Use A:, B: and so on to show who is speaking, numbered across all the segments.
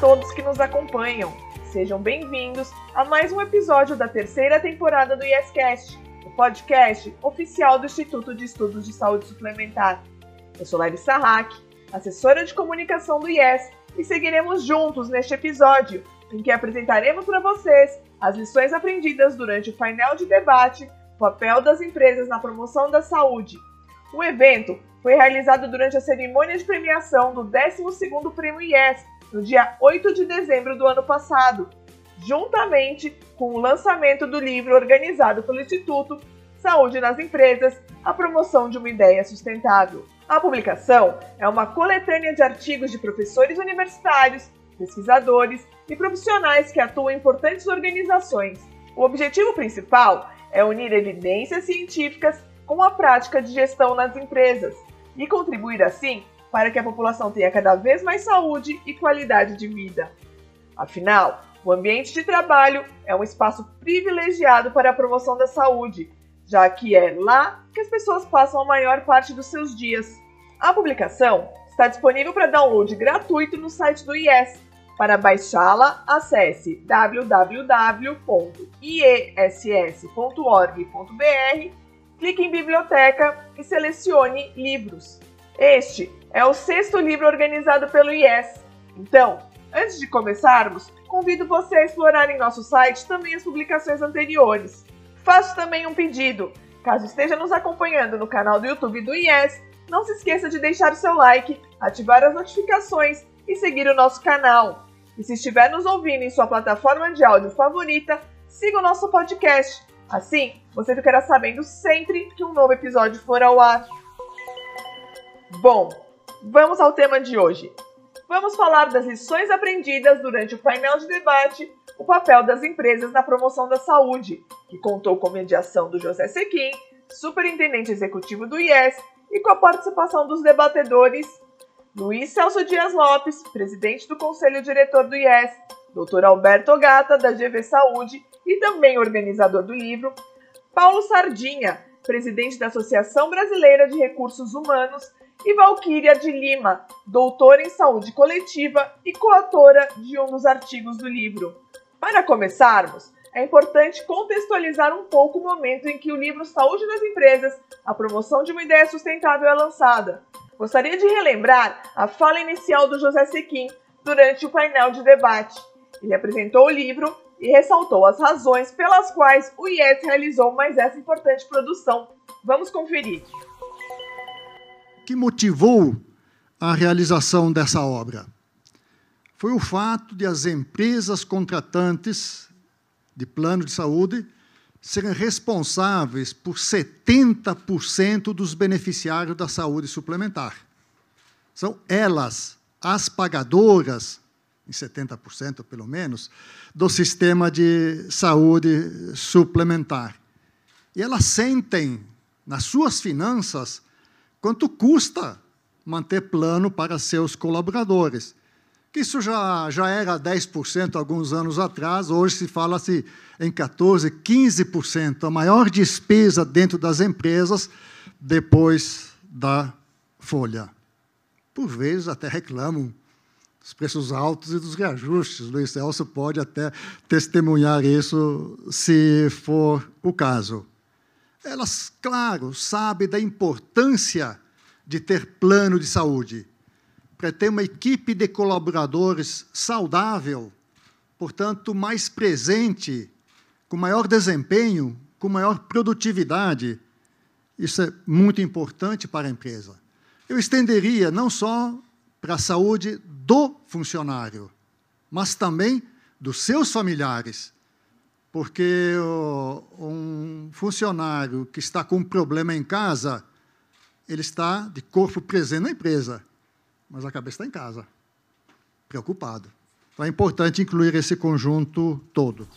A: todos que nos acompanham. Sejam bem-vindos a mais um episódio da terceira temporada do YesCast, o podcast oficial do Instituto de Estudos de Saúde Suplementar. Eu sou Larissa Hack, assessora de comunicação do IES, e seguiremos juntos neste episódio, em que apresentaremos para vocês as lições aprendidas durante o painel de debate Papel das Empresas na Promoção da Saúde. O evento foi realizado durante a cerimônia de premiação do 12º Prêmio IES, no dia 8 de dezembro do ano passado, juntamente com o lançamento do livro organizado pelo Instituto Saúde nas Empresas, a promoção de uma ideia sustentável. A publicação é uma coletânea de artigos de professores universitários, pesquisadores e profissionais que atuam em importantes organizações. O objetivo principal é unir evidências científicas com a prática de gestão nas empresas e contribuir assim para que a população tenha cada vez mais saúde e qualidade de vida. Afinal, o ambiente de trabalho é um espaço privilegiado para a promoção da saúde, já que é lá que as pessoas passam a maior parte dos seus dias. A publicação está disponível para download gratuito no site do IES. Para baixá-la, acesse www.iess.org.br, clique em Biblioteca e selecione Livros. Este é o sexto livro organizado pelo IES. Então, antes de começarmos, convido você a explorar em nosso site também as publicações anteriores. Faço também um pedido. Caso esteja nos acompanhando no canal do YouTube do IES, não se esqueça de deixar o seu like, ativar as notificações e seguir o nosso canal. E se estiver nos ouvindo em sua plataforma de áudio favorita, siga o nosso podcast. Assim, você ficará sabendo sempre que um novo episódio for ao ar. Bom, vamos ao tema de hoje. Vamos falar das lições aprendidas durante o painel de debate O papel das empresas na promoção da saúde, que contou com mediação do José Sequim, superintendente executivo do IES, e com a participação dos debatedores Luiz Celso Dias Lopes, presidente do Conselho Diretor do IES, Dr. Alberto Gata, da GV Saúde e também organizador do livro, Paulo Sardinha, presidente da Associação Brasileira de Recursos Humanos e Valquíria de Lima, doutora em saúde coletiva e coautora de um dos artigos do livro. Para começarmos, é importante contextualizar um pouco o momento em que o livro Saúde nas Empresas, a promoção de uma ideia sustentável é lançada. Gostaria de relembrar a fala inicial do José Sequim durante o painel de debate. Ele apresentou o livro e ressaltou as razões pelas quais o IES realizou mais essa importante produção. Vamos conferir
B: que motivou a realização dessa obra? Foi o fato de as empresas contratantes de plano de saúde serem responsáveis por 70% dos beneficiários da saúde suplementar. São elas as pagadoras, em 70% pelo menos, do sistema de saúde suplementar. E elas sentem nas suas finanças quanto custa manter plano para seus colaboradores. Que isso já, já era 10% alguns anos atrás, hoje se fala-se em 14%, 15%, a maior despesa dentro das empresas depois da folha. Por vezes até reclamam dos preços altos e dos reajustes. Luiz Celso pode até testemunhar isso, se for o caso. Elas, claro, sabem da importância de ter plano de saúde, para ter uma equipe de colaboradores saudável, portanto, mais presente, com maior desempenho, com maior produtividade. Isso é muito importante para a empresa. Eu estenderia não só para a saúde do funcionário, mas também dos seus familiares porque um funcionário que está com um problema em casa, ele está de corpo presente na empresa, mas a cabeça está em casa, preocupado. Então é importante incluir esse conjunto todo.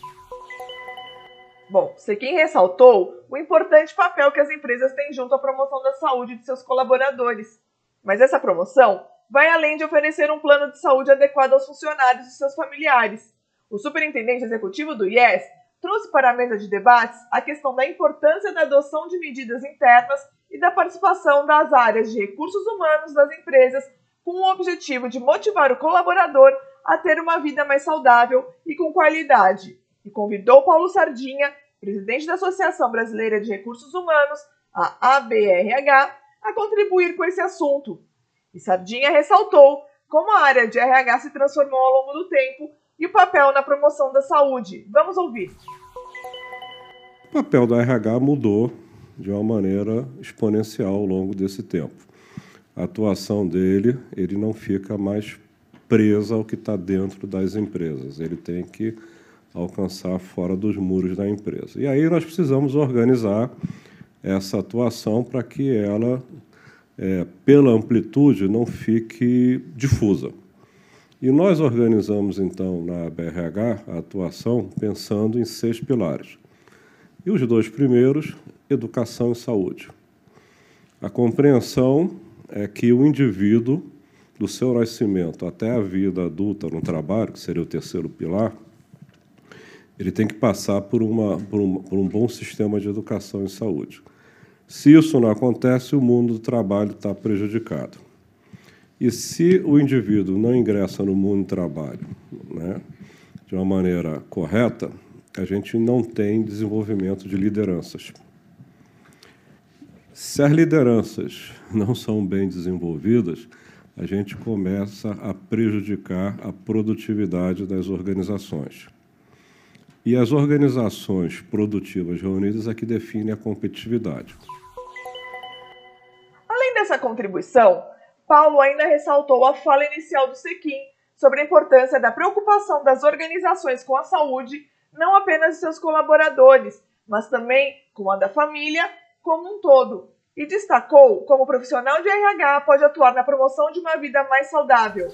A: Bom, quem ressaltou o importante papel que as empresas têm junto à promoção da saúde de seus colaboradores. Mas essa promoção vai além de oferecer um plano de saúde adequado aos funcionários e seus familiares. O superintendente executivo do IES trouxe para a mesa de debates a questão da importância da adoção de medidas internas e da participação das áreas de recursos humanos das empresas com o objetivo de motivar o colaborador a ter uma vida mais saudável e com qualidade, e convidou Paulo Sardinha, presidente da Associação Brasileira de Recursos Humanos, a ABRH, a contribuir com esse assunto. E Sardinha ressaltou como a área de RH se transformou ao longo do tempo e o papel na promoção da saúde. Vamos ouvir.
C: O papel da RH mudou de uma maneira exponencial ao longo desse tempo. A atuação dele, ele não fica mais presa ao que está dentro das empresas. Ele tem que alcançar fora dos muros da empresa. E aí nós precisamos organizar essa atuação para que ela, é, pela amplitude, não fique difusa. E nós organizamos, então, na BRH, a atuação pensando em seis pilares. E os dois primeiros, educação e saúde. A compreensão é que o indivíduo, do seu nascimento até a vida adulta no trabalho, que seria o terceiro pilar, ele tem que passar por, uma, por, um, por um bom sistema de educação e saúde. Se isso não acontece, o mundo do trabalho está prejudicado. E se o indivíduo não ingressa no mundo do trabalho né, de uma maneira correta, a gente não tem desenvolvimento de lideranças. Se as lideranças não são bem desenvolvidas, a gente começa a prejudicar a produtividade das organizações. E as organizações produtivas reunidas é que definem a competitividade.
A: Além dessa contribuição, Paulo ainda ressaltou a fala inicial do Sequim sobre a importância da preocupação das organizações com a saúde, não apenas de seus colaboradores, mas também com a da família como um todo. E destacou como profissional de RH pode atuar na promoção de uma vida mais saudável.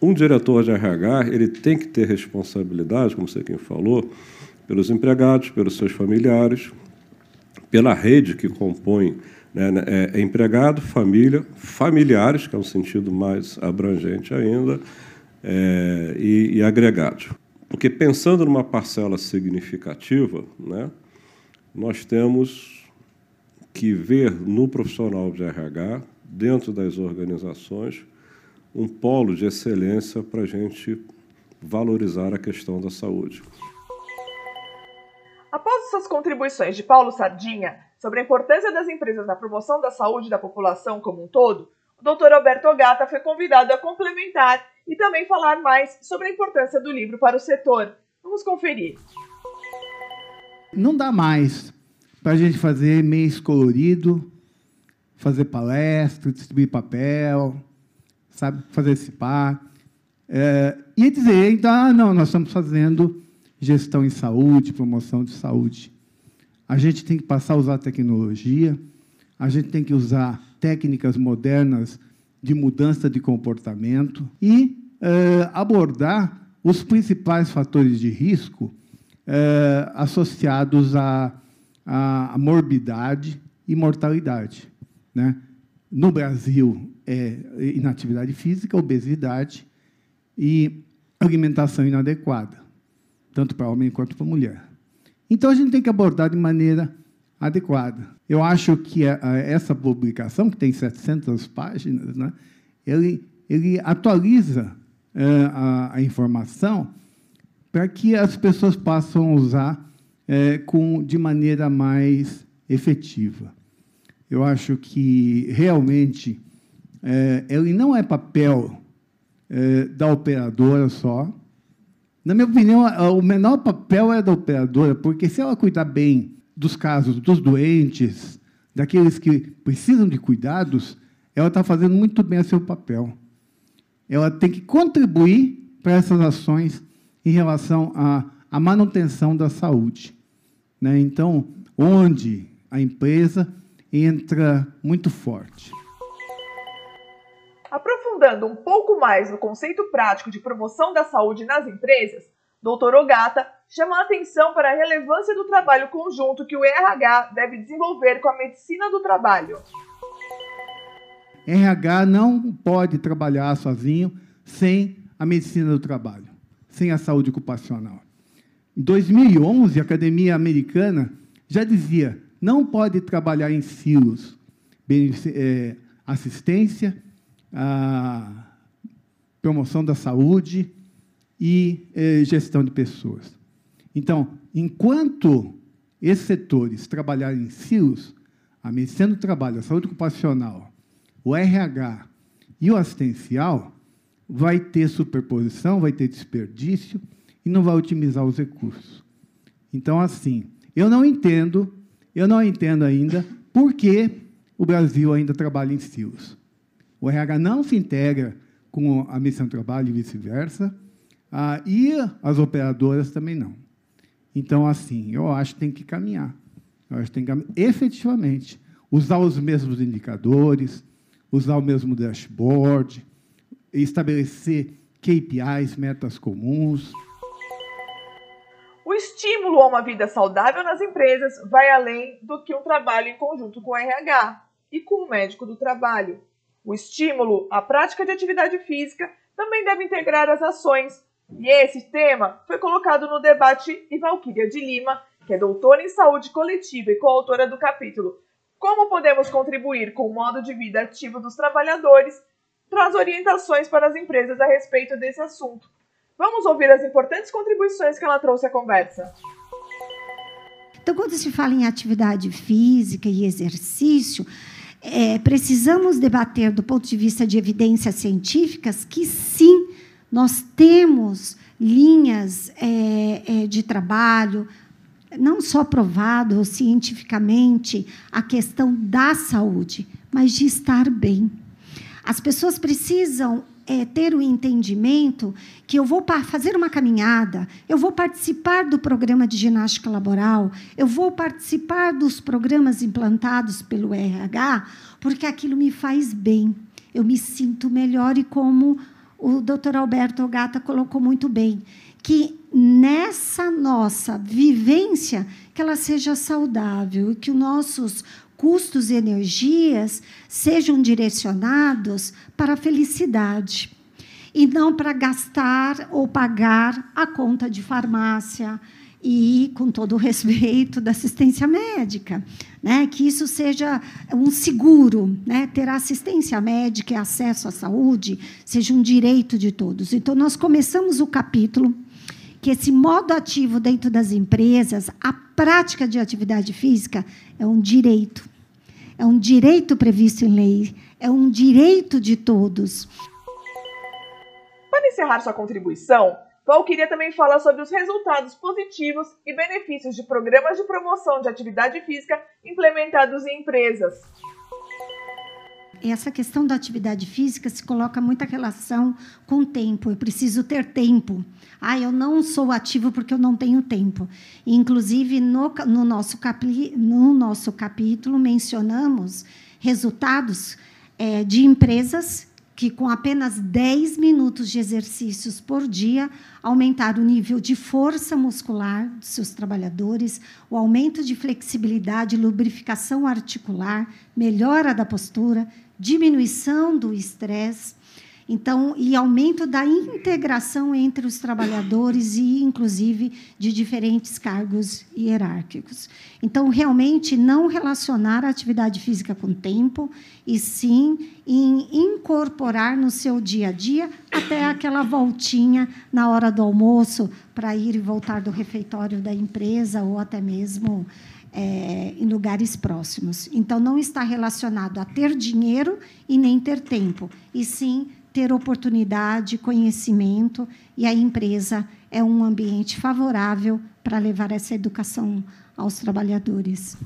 C: Um diretor de RH ele tem que ter responsabilidade, como você quem falou, pelos empregados, pelos seus familiares, pela rede que compõe né, né, é, é empregado, família, familiares, que é um sentido mais abrangente ainda, é, e, e agregado. Porque pensando numa parcela significativa, né, nós temos que ver no profissional de RH, dentro das organizações, um polo de excelência para a gente valorizar a questão da saúde.
A: Após suas contribuições de Paulo Sardinha sobre a importância das empresas na promoção da saúde da população como um todo, o Dr. Alberto Gata foi convidado a complementar e também falar mais sobre a importância do livro para o setor. Vamos conferir.
D: Não dá mais para a gente fazer mês colorido, fazer palestra, distribuir papel, sabe, fazer esse par. É, e dizer, então, ah, não, nós estamos fazendo gestão em saúde, promoção de saúde. A gente tem que passar a usar tecnologia, a gente tem que usar técnicas modernas de mudança de comportamento e é, abordar os principais fatores de risco é, associados à, à morbidade e mortalidade. Né? No Brasil, é inatividade física, obesidade e alimentação inadequada, tanto para homem quanto para mulher. Então, a gente tem que abordar de maneira adequada. Eu acho que essa publicação, que tem 700 páginas, né, ele, ele atualiza é, a, a, informação para que as pessoas possam usar é, com, de maneira mais efetiva. Eu acho que realmente é, ele não é papel da operadora só. Na minha opinião, o menor papel é da operadora, porque se ela cuidar bem dos casos dos doentes, daqueles que precisam de cuidados, ela está fazendo muito bem o seu papel. Ela tem que contribuir para essas ações em relação à, à manutenção da saúde. Né? Então, onde a empresa entra muito forte.
A: Aprofundando um pouco mais no conceito prático de promoção da saúde nas empresas, Dr. Ogata chama a atenção para a relevância do trabalho conjunto que o RH deve desenvolver com a medicina do trabalho.
D: RH não pode trabalhar sozinho sem a medicina do trabalho, sem a saúde ocupacional. Em 2011, a Academia Americana já dizia não pode trabalhar em silos. É, assistência, a promoção da saúde e eh, gestão de pessoas. Então, enquanto esses setores trabalharem em silos, a medicina do trabalho, a saúde ocupacional, o RH e o assistencial, vai ter superposição, vai ter desperdício e não vai otimizar os recursos. Então, assim, eu não entendo, eu não entendo ainda por que o Brasil ainda trabalha em silos. O RH não se integra com a missão de trabalho e vice-versa, ah, e as operadoras também não. Então, assim, eu acho que tem que caminhar. Eu acho que tem que, efetivamente, usar os mesmos indicadores, usar o mesmo dashboard, estabelecer KPIs, metas comuns.
A: O estímulo a uma vida saudável nas empresas vai além do que um trabalho em conjunto com o RH e com o médico do trabalho. O estímulo à prática de atividade física também deve integrar as ações, e esse tema foi colocado no debate e Valquíria de Lima, que é doutora em saúde coletiva e coautora do capítulo Como podemos contribuir com o modo de vida ativo dos trabalhadores, traz orientações para as empresas a respeito desse assunto. Vamos ouvir as importantes contribuições que ela trouxe à conversa.
E: Então, quando se fala em atividade física e exercício, é, precisamos debater do ponto de vista de evidências científicas que sim, nós temos linhas é, é, de trabalho, não só provado cientificamente a questão da saúde, mas de estar bem. As pessoas precisam é, ter o entendimento que eu vou fazer uma caminhada, eu vou participar do programa de ginástica laboral, eu vou participar dos programas implantados pelo RH, porque aquilo me faz bem. Eu me sinto melhor e como o doutor Alberto Ogata colocou muito bem, que nessa nossa vivência que ela seja saudável e que os nossos custos e energias sejam direcionados para a felicidade e não para gastar ou pagar a conta de farmácia e, com todo o respeito, da assistência médica. Né? Que isso seja um seguro, né? ter assistência médica e acesso à saúde seja um direito de todos. Então, nós começamos o capítulo que esse modo ativo dentro das empresas, a prática de atividade física, é um direito é um direito previsto em lei, é um direito de todos.
A: Para encerrar sua contribuição, Val queria também falar sobre os resultados positivos e benefícios de programas de promoção de atividade física implementados em empresas
E: essa questão da atividade física se coloca muita relação com o tempo. Eu preciso ter tempo. Ah, eu não sou ativo porque eu não tenho tempo. Inclusive, no, no, nosso, capi, no nosso capítulo, mencionamos resultados é, de empresas que, com apenas 10 minutos de exercícios por dia, aumentaram o nível de força muscular dos seus trabalhadores, o aumento de flexibilidade, lubrificação articular, melhora da postura, diminuição do estresse, então, e aumento da integração entre os trabalhadores e, inclusive, de diferentes cargos hierárquicos. Então, realmente, não relacionar a atividade física com tempo, e sim em incorporar no seu dia a dia até aquela voltinha na hora do almoço para ir e voltar do refeitório da empresa ou até mesmo é, em lugares próximos. Então, não está relacionado a ter dinheiro e nem ter tempo, e sim ter oportunidade, conhecimento, e a empresa é um ambiente favorável para levar essa educação aos trabalhadores.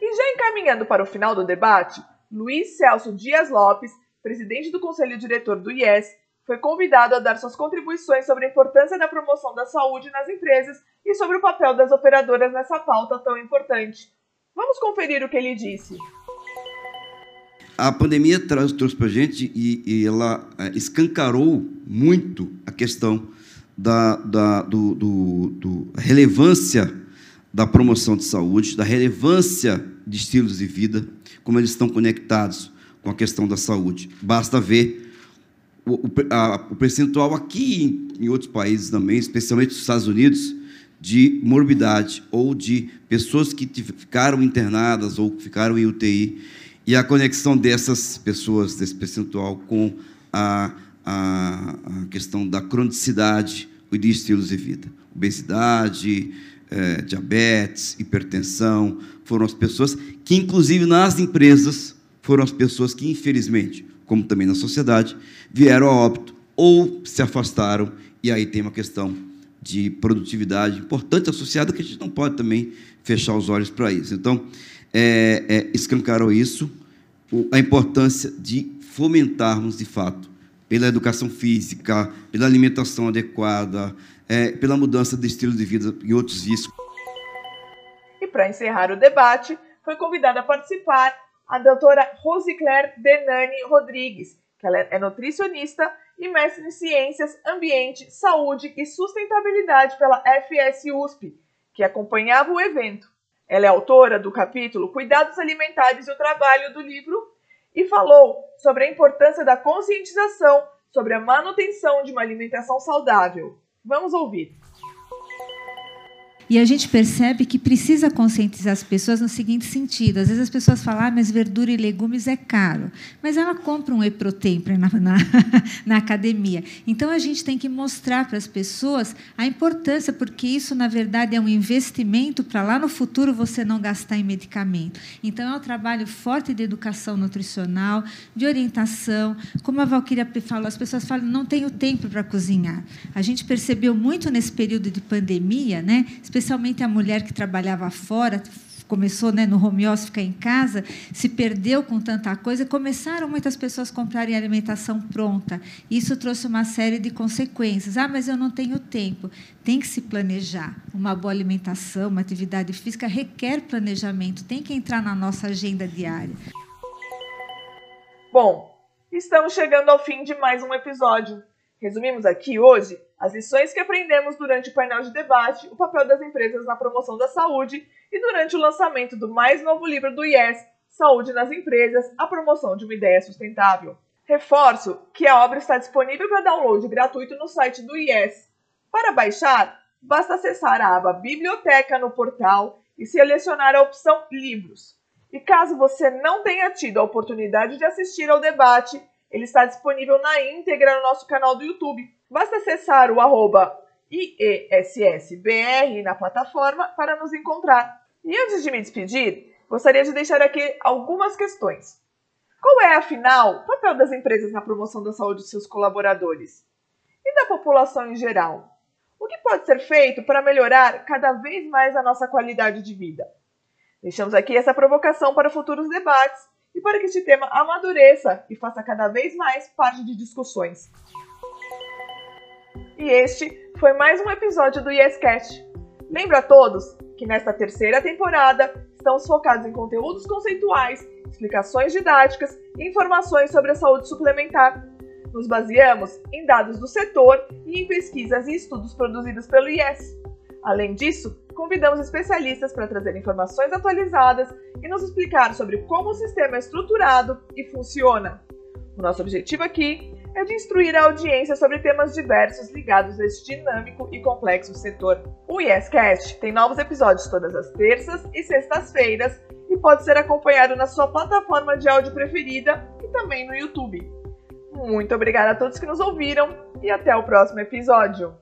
A: E já encaminhando para o final do debate, Luiz Celso Dias Lopes, presidente do Conselho Diretor do IES, foi convidado a dar suas contribuições sobre a importância da promoção da saúde nas empresas e sobre o papel das operadoras nessa pauta tão importante. Vamos conferir o que ele disse.
F: A pandemia trouxe para a gente e, e, ela é, escancarou muito a questão da, da do, do, do relevância da promoção de saúde, da relevância de estilos de vida, como eles estão conectados com a questão da saúde. Basta ver o, o, a, o percentual aqui em, em outros países também, especialmente nos Estados Unidos, de morbidade ou de pessoas que ficaram internadas ou ficaram em UTI e a conexão dessas pessoas, desse percentual, com a, a, a questão da cronicidade e de estilos de vida. Obesidade, é, diabetes, hipertensão, foram as pessoas que, inclusive nas empresas, foram as pessoas que, infelizmente, como também na sociedade, vieram a óbito ou se afastaram, e aí tem uma questão de produtividade importante associada que a gente não pode também fechar os olhos para isso. Então, é, é, escancarou isso, a importância de fomentarmos, de fato, pela educação física, pela alimentação adequada, é, pela mudança de estilo de vida e outros riscos.
A: E para encerrar o debate, foi convidada a participar a doutora Rosicler Denani Rodrigues, que ela é nutricionista e mestre em Ciências, Ambiente, Saúde e Sustentabilidade pela FS USP, que acompanhava o evento. Ela é autora do capítulo Cuidados Alimentares e o Trabalho do livro e falou sobre a importância da conscientização sobre a manutenção de uma alimentação saudável. Vamos ouvir.
G: E a gente percebe que precisa conscientizar as pessoas no seguinte sentido: às vezes as pessoas falam, ah, mas verdura e legumes é caro, mas ela compra um Eprotein na, na, na academia. Então a gente tem que mostrar para as pessoas a importância, porque isso, na verdade, é um investimento para lá no futuro você não gastar em medicamento. Então é um trabalho forte de educação nutricional, de orientação. Como a Valquíria falou, as pessoas falam, não tenho tempo para cozinhar. A gente percebeu muito nesse período de pandemia, né? Especialmente a mulher que trabalhava fora, começou né, no home office, ficar em casa, se perdeu com tanta coisa, começaram muitas pessoas a comprarem alimentação pronta. Isso trouxe uma série de consequências. Ah, mas eu não tenho tempo. Tem que se planejar. Uma boa alimentação, uma atividade física requer planejamento, tem que entrar na nossa agenda diária.
A: Bom, estamos chegando ao fim de mais um episódio. Resumimos aqui hoje as lições que aprendemos durante o painel de debate, o papel das empresas na promoção da saúde e durante o lançamento do mais novo livro do IES, Saúde nas Empresas, a promoção de uma ideia sustentável. Reforço que a obra está disponível para download gratuito no site do IES. Para baixar, basta acessar a aba Biblioteca no portal e selecionar a opção Livros. E caso você não tenha tido a oportunidade de assistir ao debate, ele está disponível na íntegra no nosso canal do YouTube. Basta acessar o arroba IESSBR na plataforma para nos encontrar. E antes de me despedir, gostaria de deixar aqui algumas questões. Qual é, afinal, o papel das empresas na promoção da saúde de seus colaboradores? E da população em geral? O que pode ser feito para melhorar cada vez mais a nossa qualidade de vida? Deixamos aqui essa provocação para futuros debates e para que este tema amadureça e faça cada vez mais parte de discussões. E este foi mais um episódio do YesCast. Lembro a todos que nesta terceira temporada estamos focados em conteúdos conceituais, explicações didáticas e informações sobre a saúde suplementar. Nos baseamos em dados do setor e em pesquisas e estudos produzidos pelo IES. Além disso, convidamos especialistas para trazer informações atualizadas e nos explicar sobre como o sistema é estruturado e funciona. O nosso objetivo aqui é de instruir a audiência sobre temas diversos ligados a este dinâmico e complexo setor. O YesCast tem novos episódios todas as terças e sextas-feiras e pode ser acompanhado na sua plataforma de áudio preferida e também no YouTube. Muito obrigada a todos que nos ouviram e até o próximo episódio.